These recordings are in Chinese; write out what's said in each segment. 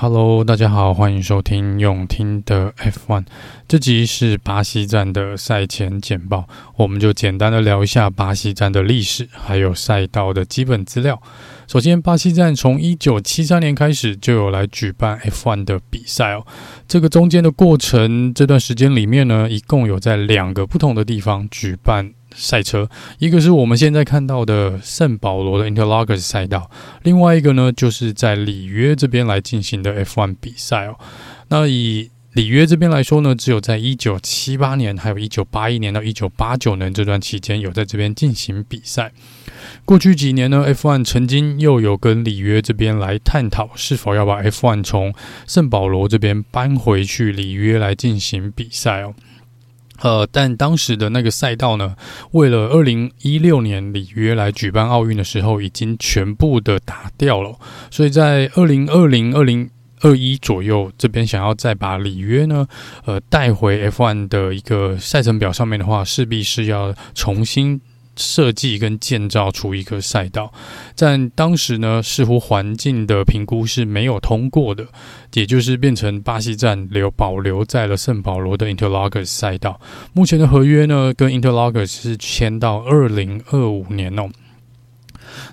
Hello，大家好，欢迎收听永听的 F1。这集是巴西站的赛前简报，我们就简单的聊一下巴西站的历史，还有赛道的基本资料。首先，巴西站从一九七三年开始就有来举办 F1 的比赛哦。这个中间的过程，这段时间里面呢，一共有在两个不同的地方举办。赛车，一个是我们现在看到的圣保罗的 Interlagos 赛道，另外一个呢，就是在里约这边来进行的 F1 比赛哦。那以里约这边来说呢，只有在一九七八年，还有一九八一年到一九八九年这段期间有在这边进行比赛。过去几年呢，F1 曾经又有跟里约这边来探讨是否要把 F1 从圣保罗这边搬回去里约来进行比赛哦。呃，但当时的那个赛道呢，为了二零一六年里约来举办奥运的时候，已经全部的打掉了。所以在二零二零、二零二一左右，这边想要再把里约呢，呃，带回 F1 的一个赛程表上面的话，势必是要重新。设计跟建造出一个赛道，在当时呢，似乎环境的评估是没有通过的，也就是变成巴西站留保留在了圣保罗的 Interlagos 赛道。目前的合约呢，跟 Interlagos 是签到二零二五年哦。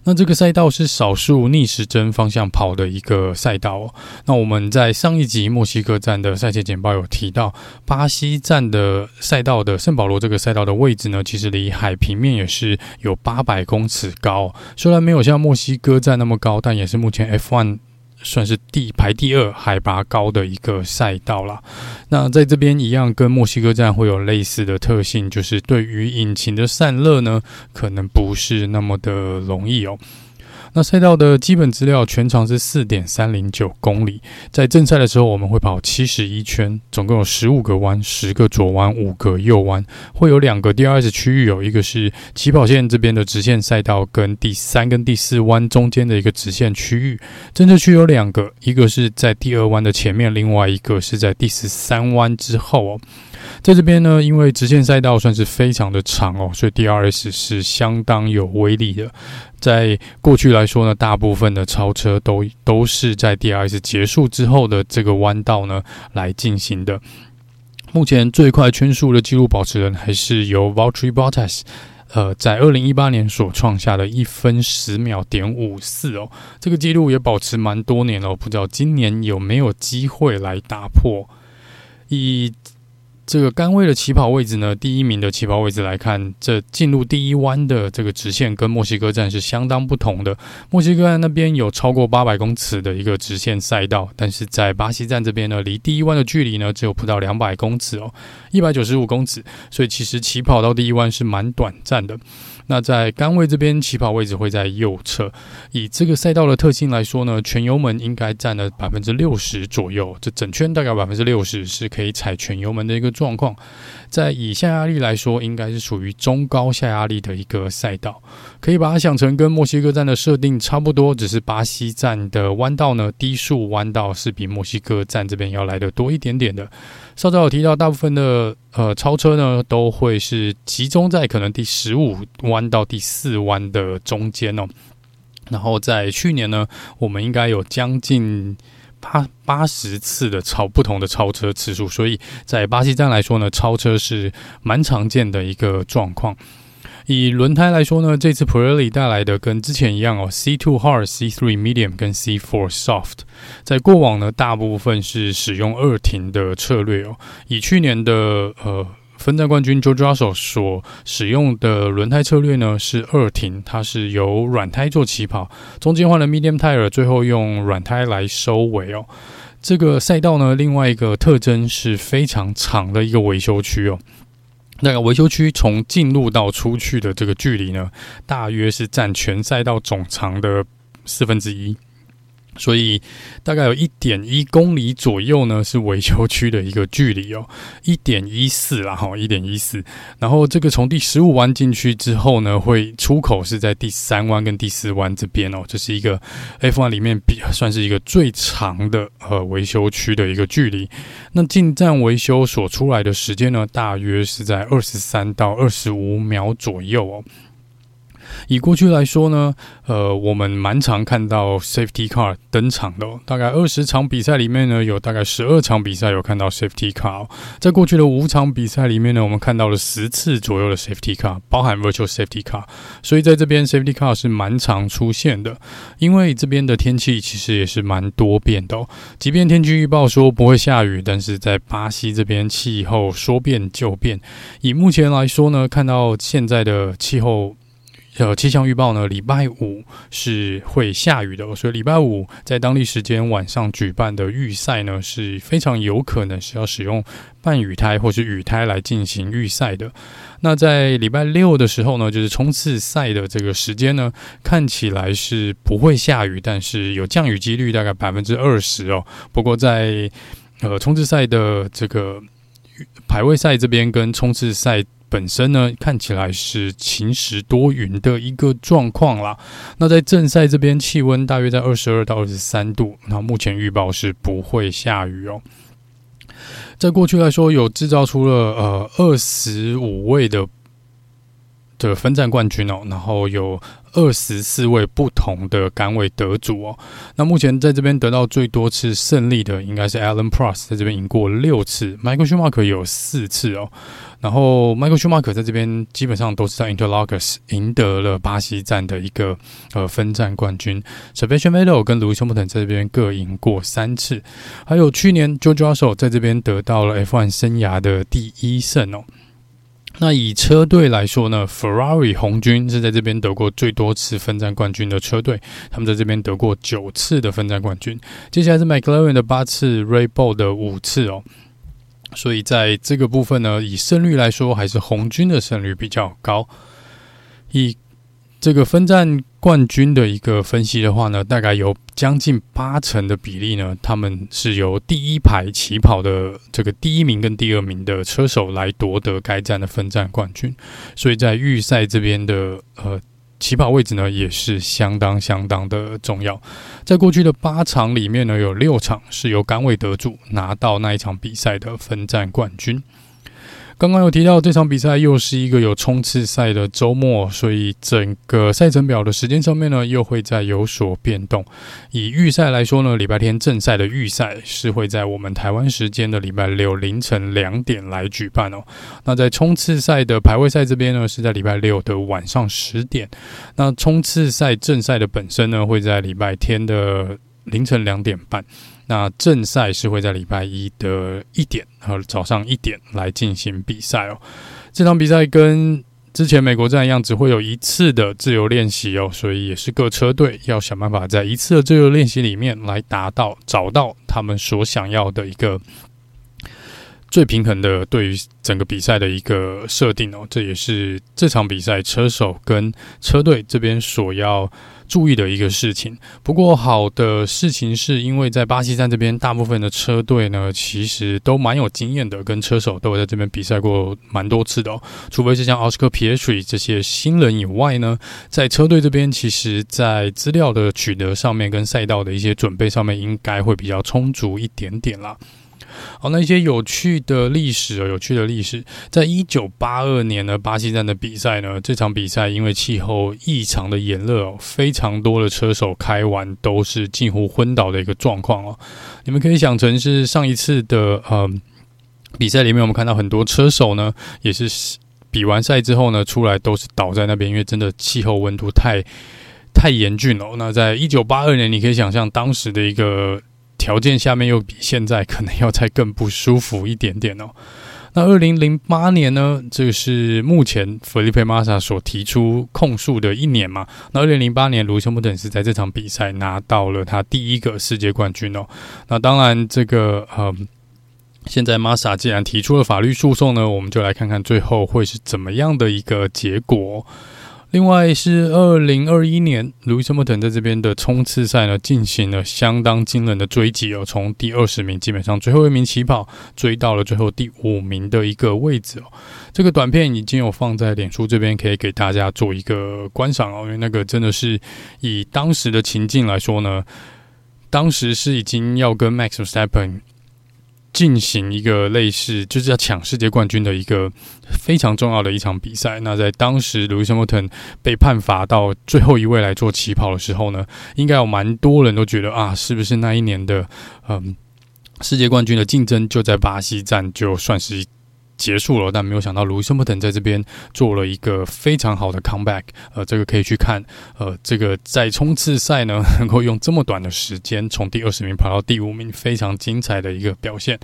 那这个赛道是少数逆时针方向跑的一个赛道。那我们在上一集墨西哥站的赛前简报有提到，巴西站的赛道的圣保罗这个赛道的位置呢，其实离海平面也是有八百公尺高。虽然没有像墨西哥站那么高，但也是目前 F1。算是第排第二海拔高的一个赛道了。那在这边一样，跟墨西哥站会有类似的特性，就是对于引擎的散热呢，可能不是那么的容易哦。那赛道的基本资料，全长是四点三零九公里。在正赛的时候，我们会跑七十一圈，总共有十五个弯，十个左弯，五个右弯，会有两个 DRS 区域，有一个是起跑线这边的直线赛道，跟第三跟第四弯中间的一个直线区域。正车区有两个，一个是在第二弯的前面，另外一个是在第十三弯之后哦。在这边呢，因为直线赛道算是非常的长哦，所以 DRS 是相当有威力的。在过去来说呢，大部分的超车都都是在 DRS 结束之后的这个弯道呢来进行的。目前最快圈速的纪录保持人还是由 v a l t r i Bottas，呃，在二零一八年所创下的一分十秒点五四哦，这个记录也保持蛮多年了，不知道今年有没有机会来打破。以这个杆位的起跑位置呢，第一名的起跑位置来看，这进入第一弯的这个直线跟墨西哥站是相当不同的。墨西哥站那边有超过八百公尺的一个直线赛道，但是在巴西站这边呢，离第一弯的距离呢只有不到两百公尺哦，一百九十五公尺，所以其实起跑到第一弯是蛮短暂的。那在杆位这边，起跑位置会在右侧。以这个赛道的特性来说呢，全油门应该占了百分之六十左右，这整圈大概百分之六十是可以踩全油门的一个状况。在以下压力来说，应该是属于中高下压力的一个赛道，可以把它想成跟墨西哥站的设定差不多，只是巴西站的弯道呢，低速弯道是比墨西哥站这边要来的多一点点的。稍早有提到，大部分的呃超车呢，都会是集中在可能第十五弯到第四弯的中间哦。然后在去年呢，我们应该有将近八八十次的超不同的超车次数，所以在巴西站来说呢，超车是蛮常见的一个状况。以轮胎来说呢，这次 Pirelli 带来的跟之前一样哦，C2 Hard、C3 Medium 跟 C4 Soft。在过往呢，大部分是使用二停的策略哦。以去年的呃分站冠军 Jojo Russell 所使用的轮胎策略呢，是二停，它是由软胎做起跑，中间换了 Medium Tire，最后用软胎来收尾哦。这个赛道呢，另外一个特征是非常长的一个维修区哦。那个维修区从进入到出去的这个距离呢，大约是占全赛道总长的四分之一。所以大概有一点一公里左右呢，是维修区的一个距离哦，一点一四啦哈，一点一四。然后这个从第十五弯进去之后呢，会出口是在第三弯跟第四弯这边哦，这是一个 F1 里面比算是一个最长的呃维修区的一个距离。那进站维修所出来的时间呢，大约是在二十三到二十五秒左右哦。以过去来说呢，呃，我们蛮常看到 Safety Car 登场的，大概二十场比赛里面呢，有大概十二场比赛有看到 Safety Car 哦。在过去的五场比赛里面呢，我们看到了十次左右的 Safety Car，包含 Virtual Safety Car。所以在这边 Safety Car 是蛮常出现的，因为这边的天气其实也是蛮多变的。即便天气预报说不会下雨，但是在巴西这边气候说变就变。以目前来说呢，看到现在的气候。呃，气象预报呢，礼拜五是会下雨的，所以礼拜五在当地时间晚上举办的预赛呢，是非常有可能是要使用半雨胎或是雨胎来进行预赛的。那在礼拜六的时候呢，就是冲刺赛的这个时间呢，看起来是不会下雨，但是有降雨几率大概百分之二十哦。不过在呃冲刺赛的这个排位赛这边跟冲刺赛。本身呢，看起来是晴时多云的一个状况啦。那在正赛这边，气温大约在二十二到二十三度。那目前预报是不会下雨哦。在过去来说，有制造出了呃二十五位的的分站冠军哦，然后有。二十四位不同的杆位得主哦，那目前在这边得到最多次胜利的应该是 Alan Prost，在这边赢过六次，Michael Schumacher 有四次哦，然后 Michael Schumacher 在这边基本上都是在 Interlagos 赢得了巴西站的一个呃分站冠军，Sebastian Vettel 跟 Lewis Hamilton 在这边各赢过三次，还有去年 George Russell 在这边得到了 F1 生涯的第一胜哦。那以车队来说呢，Ferrari 红军是在这边得过最多次分站冠军的车队，他们在这边得过九次的分站冠军。接下来是 McLaren 的八次，Red Bull 的五次哦。所以在这个部分呢，以胜率来说，还是红军的胜率比较高。以这个分站冠军的一个分析的话呢，大概有将近八成的比例呢，他们是由第一排起跑的这个第一名跟第二名的车手来夺得该站的分站冠军，所以在预赛这边的呃起跑位置呢，也是相当相当的重要。在过去的八场里面呢，有六场是由杆位得主拿到那一场比赛的分站冠军。刚刚有提到这场比赛又是一个有冲刺赛的周末，所以整个赛程表的时间上面呢，又会再有所变动。以预赛来说呢，礼拜天正赛的预赛是会在我们台湾时间的礼拜六凌晨两点来举办哦。那在冲刺赛的排位赛这边呢，是在礼拜六的晚上十点。那冲刺赛正赛的本身呢，会在礼拜天的凌晨两点半。那正赛是会在礼拜一的一点和早上一点来进行比赛哦。这场比赛跟之前美国站一样，只会有一次的自由练习哦，所以也是各车队要想办法在一次的自由练习里面来达到找到他们所想要的一个最平衡的对于整个比赛的一个设定哦。这也是这场比赛车手跟车队这边所要。注意的一个事情。不过好的事情是，因为在巴西站这边，大部分的车队呢，其实都蛮有经验的，跟车手都有在这边比赛过蛮多次的哦。除非是像奥斯卡皮耶里这些新人以外呢，在车队这边，其实在资料的取得上面，跟赛道的一些准备上面，应该会比较充足一点点啦。好，那一些有趣的历史哦，有趣的历史，在一九八二年呢，巴西站的比赛呢，这场比赛因为气候异常的炎热哦，非常多的车手开完都是近乎昏倒的一个状况哦。你们可以想成是上一次的呃比赛里面，我们看到很多车手呢，也是比完赛之后呢，出来都是倒在那边，因为真的气候温度太太严峻了。那在一九八二年，你可以想象当时的一个。条件下面又比现在可能要再更不舒服一点点哦。那二零零八年呢，这个是目前 Felipe Massa 所提出控诉的一年嘛。那二零零八年，卢森堡等是在这场比赛拿到了他第一个世界冠军哦。那当然，这个呃，现在 Massa 既然提出了法律诉讼呢，我们就来看看最后会是怎么样的一个结果。另外是二零二一年，Lewis Hamilton 在这边的冲刺赛呢，进行了相当惊人的追击哦，从第二十名基本上最后一名起跑，追到了最后第五名的一个位置哦。这个短片已经有放在脸书这边，可以给大家做一个观赏哦，因为那个真的是以当时的情境来说呢，当时是已经要跟 Max s t e p p e n。进行一个类似就是要抢世界冠军的一个非常重要的一场比赛。那在当时路易斯莫特被判罚到最后一位来做起跑的时候呢，应该有蛮多人都觉得啊，是不是那一年的嗯世界冠军的竞争就在巴西站就算是结束了？但没有想到，Lewis Hamilton 在这边做了一个非常好的 comeback。呃，这个可以去看。呃，这个在冲刺赛呢，能够用这么短的时间从第二十名跑到第五名，非常精彩的一个表现。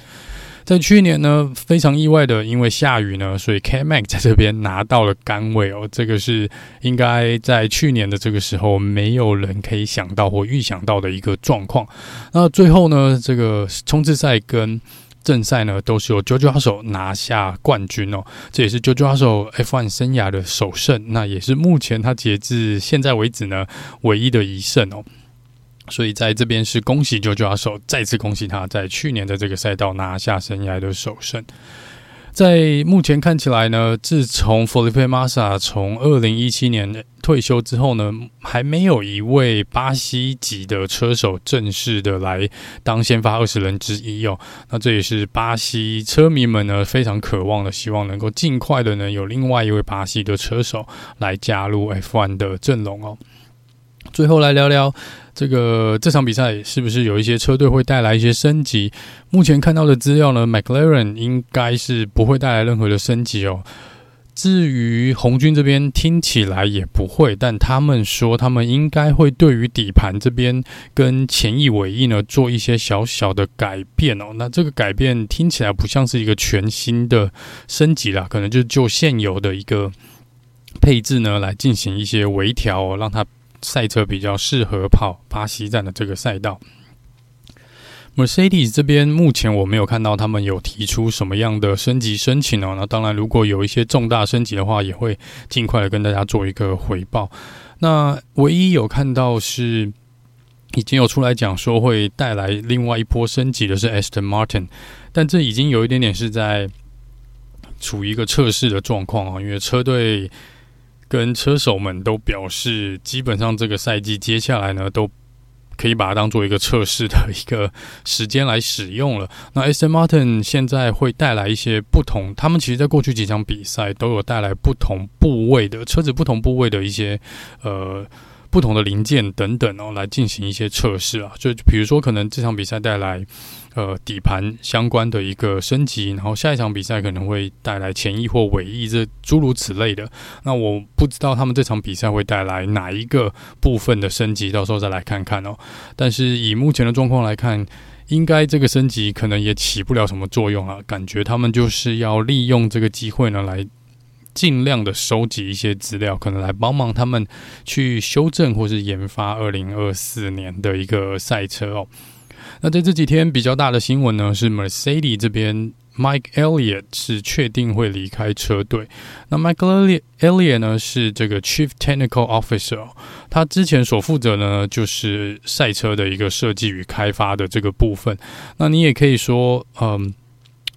在去年呢，非常意外的，因为下雨呢，所以 K Mac 在这边拿到了杆位哦。这个是应该在去年的这个时候，没有人可以想到或预想到的一个状况。那最后呢，这个冲刺赛跟正赛呢，都是由 Jojo 手拿下冠军哦。这也是 Jojo 手 F1 生涯的首胜，那也是目前他截至现在为止呢，唯一的一胜哦。所以在这边是恭喜 Jojo 手再次恭喜他在去年的这个赛道拿下生涯的首胜。在目前看起来呢，自从 Felipe Massa 从二零一七年退休之后呢，还没有一位巴西籍的车手正式的来当先发二十人之一哦。那这也是巴西车迷们呢非常渴望的，希望能够尽快的呢有另外一位巴西的车手来加入 F1 的阵容哦。最后来聊聊这个这场比赛是不是有一些车队会带来一些升级？目前看到的资料呢，McLaren 应该是不会带来任何的升级哦。至于红军这边听起来也不会，但他们说他们应该会对于底盘这边跟前翼尾翼呢做一些小小的改变哦。那这个改变听起来不像是一个全新的升级啦，可能就就现有的一个配置呢来进行一些微调哦，让它。赛车比较适合跑巴西站的这个赛道。Mercedes 这边目前我没有看到他们有提出什么样的升级申请哦。那当然，如果有一些重大升级的话，也会尽快的跟大家做一个回报。那唯一有看到是已经有出来讲说会带来另外一波升级的是 Aston Martin，但这已经有一点点是在处于一个测试的状况啊，因为车队。跟车手们都表示，基本上这个赛季接下来呢，都可以把它当做一个测试的一个时间来使用了。那 S. M. Martin 现在会带来一些不同，他们其实在过去几场比赛都有带来不同部位的车子，不同部位的一些呃。不同的零件等等哦，来进行一些测试啊。就比如说，可能这场比赛带来呃底盘相关的一个升级，然后下一场比赛可能会带来前翼或尾翼这诸如此类的。那我不知道他们这场比赛会带来哪一个部分的升级，到时候再来看看哦。但是以目前的状况来看，应该这个升级可能也起不了什么作用啊。感觉他们就是要利用这个机会呢来。尽量的收集一些资料，可能来帮忙他们去修正或是研发二零二四年的一个赛车哦。那在这几天比较大的新闻呢，是 Mercedes 这边 Mike Elliott 是确定会离开车队。那 Mike Elliott 呢是这个 Chief Technical Officer，他之前所负责呢就是赛车的一个设计与开发的这个部分。那你也可以说，嗯。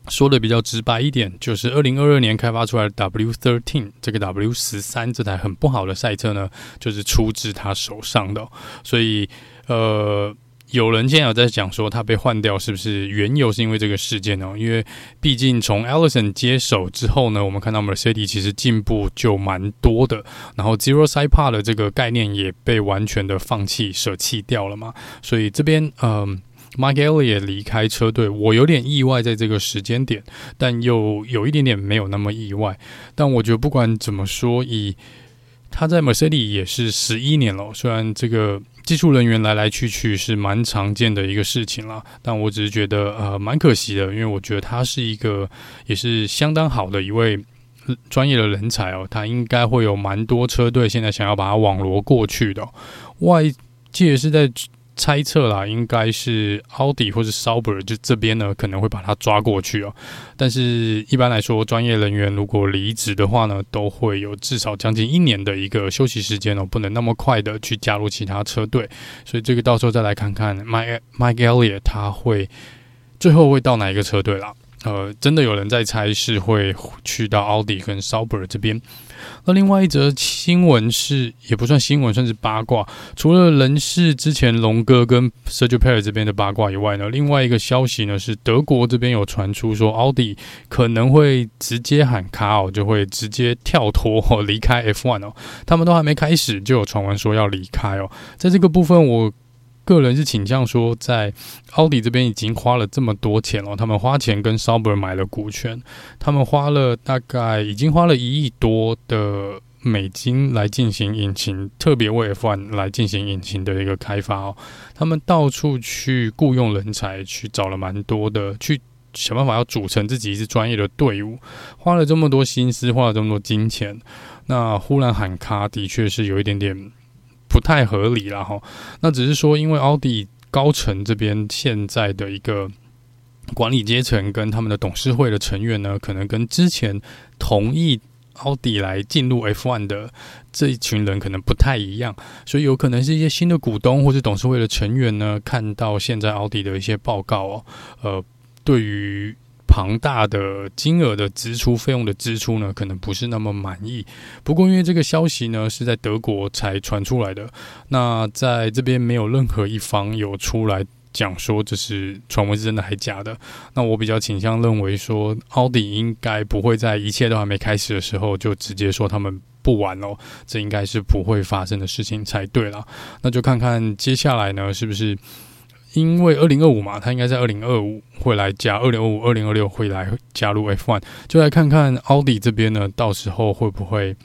说的比较直白一点，就是二零二二年开发出来的 W thirteen 这个 W 十三这台很不好的赛车呢，就是出自他手上的。所以，呃，有人现在有在讲说他被换掉是不是缘由是因为这个事件呢？因为毕竟从 Allison 接手之后呢，我们看到 Mercedes 其实进步就蛮多的，然后 Zero Side Pod 的这个概念也被完全的放弃舍弃掉了嘛。所以这边，嗯、Miguel 也离开车队，我有点意外，在这个时间点，但又有一点点没有那么意外。但我觉得不管怎么说，以他在 Mercedes 也是十一年了，虽然这个技术人员来来去去是蛮常见的一个事情了，但我只是觉得呃蛮可惜的，因为我觉得他是一个也是相当好的一位专业的人才哦，他应该会有蛮多车队现在想要把他网罗过去的，外界是在。猜测啦，应该是奥迪或是 Sauber 就这边呢，可能会把他抓过去哦。但是一般来说，专业人员如果离职的话呢，都会有至少将近一年的一个休息时间哦，不能那么快的去加入其他车队。所以这个到时候再来看看 Mike Mike Elliott 他会最后会到哪一个车队啦。呃，真的有人在猜是会去到奥迪跟 Sauber 这边。那另外一则新闻是，也不算新闻，算是八卦。除了人事之前龙哥跟 Sergio p e r 这边的八卦以外呢，另外一个消息呢是德国这边有传出说，奥迪可能会直接喊卡哦，就会直接跳脱哦，离开 F1 哦。他们都还没开始，就有传闻说要离开哦。在这个部分，我。个人是倾向说，在奥迪这边已经花了这么多钱了，他们花钱跟 Saber 买了股权，他们花了大概已经花了一亿多的美金来进行引擎，特别为 F1 来进行引擎的一个开发哦。他们到处去雇佣人才，去找了蛮多的，去想办法要组成自己一支专业的队伍，花了这么多心思，花了这么多金钱，那忽然喊卡，的确是有一点点。不太合理了哈，那只是说，因为奥迪高层这边现在的一个管理阶层跟他们的董事会的成员呢，可能跟之前同意奥迪来进入 F1 的这一群人可能不太一样，所以有可能是一些新的股东或者董事会的成员呢，看到现在奥迪的一些报告哦，呃，对于。庞大的金额的支出，费用的支出呢，可能不是那么满意。不过，因为这个消息呢是在德国才传出来的，那在这边没有任何一方有出来讲说这是传闻是真的还假的。那我比较倾向认为说，奥迪应该不会在一切都还没开始的时候就直接说他们不玩了，这应该是不会发生的事情才对啦。那就看看接下来呢，是不是？因为二零二五嘛，他应该在二零二五会来加，二零二五、二零二六会来加入 F1，就来看看奥迪这边呢，到时候会不会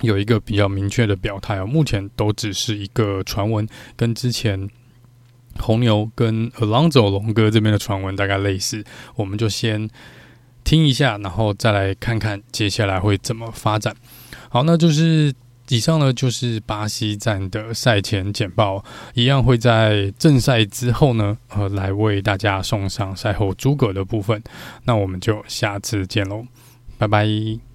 有一个比较明确的表态哦。目前都只是一个传闻，跟之前红牛跟 Alonso 龙哥这边的传闻大概类似。我们就先听一下，然后再来看看接下来会怎么发展。好，那就是。以上呢，就是巴西站的赛前简报，一样会在正赛之后呢，呃，来为大家送上赛后诸葛的部分。那我们就下次见喽，拜拜。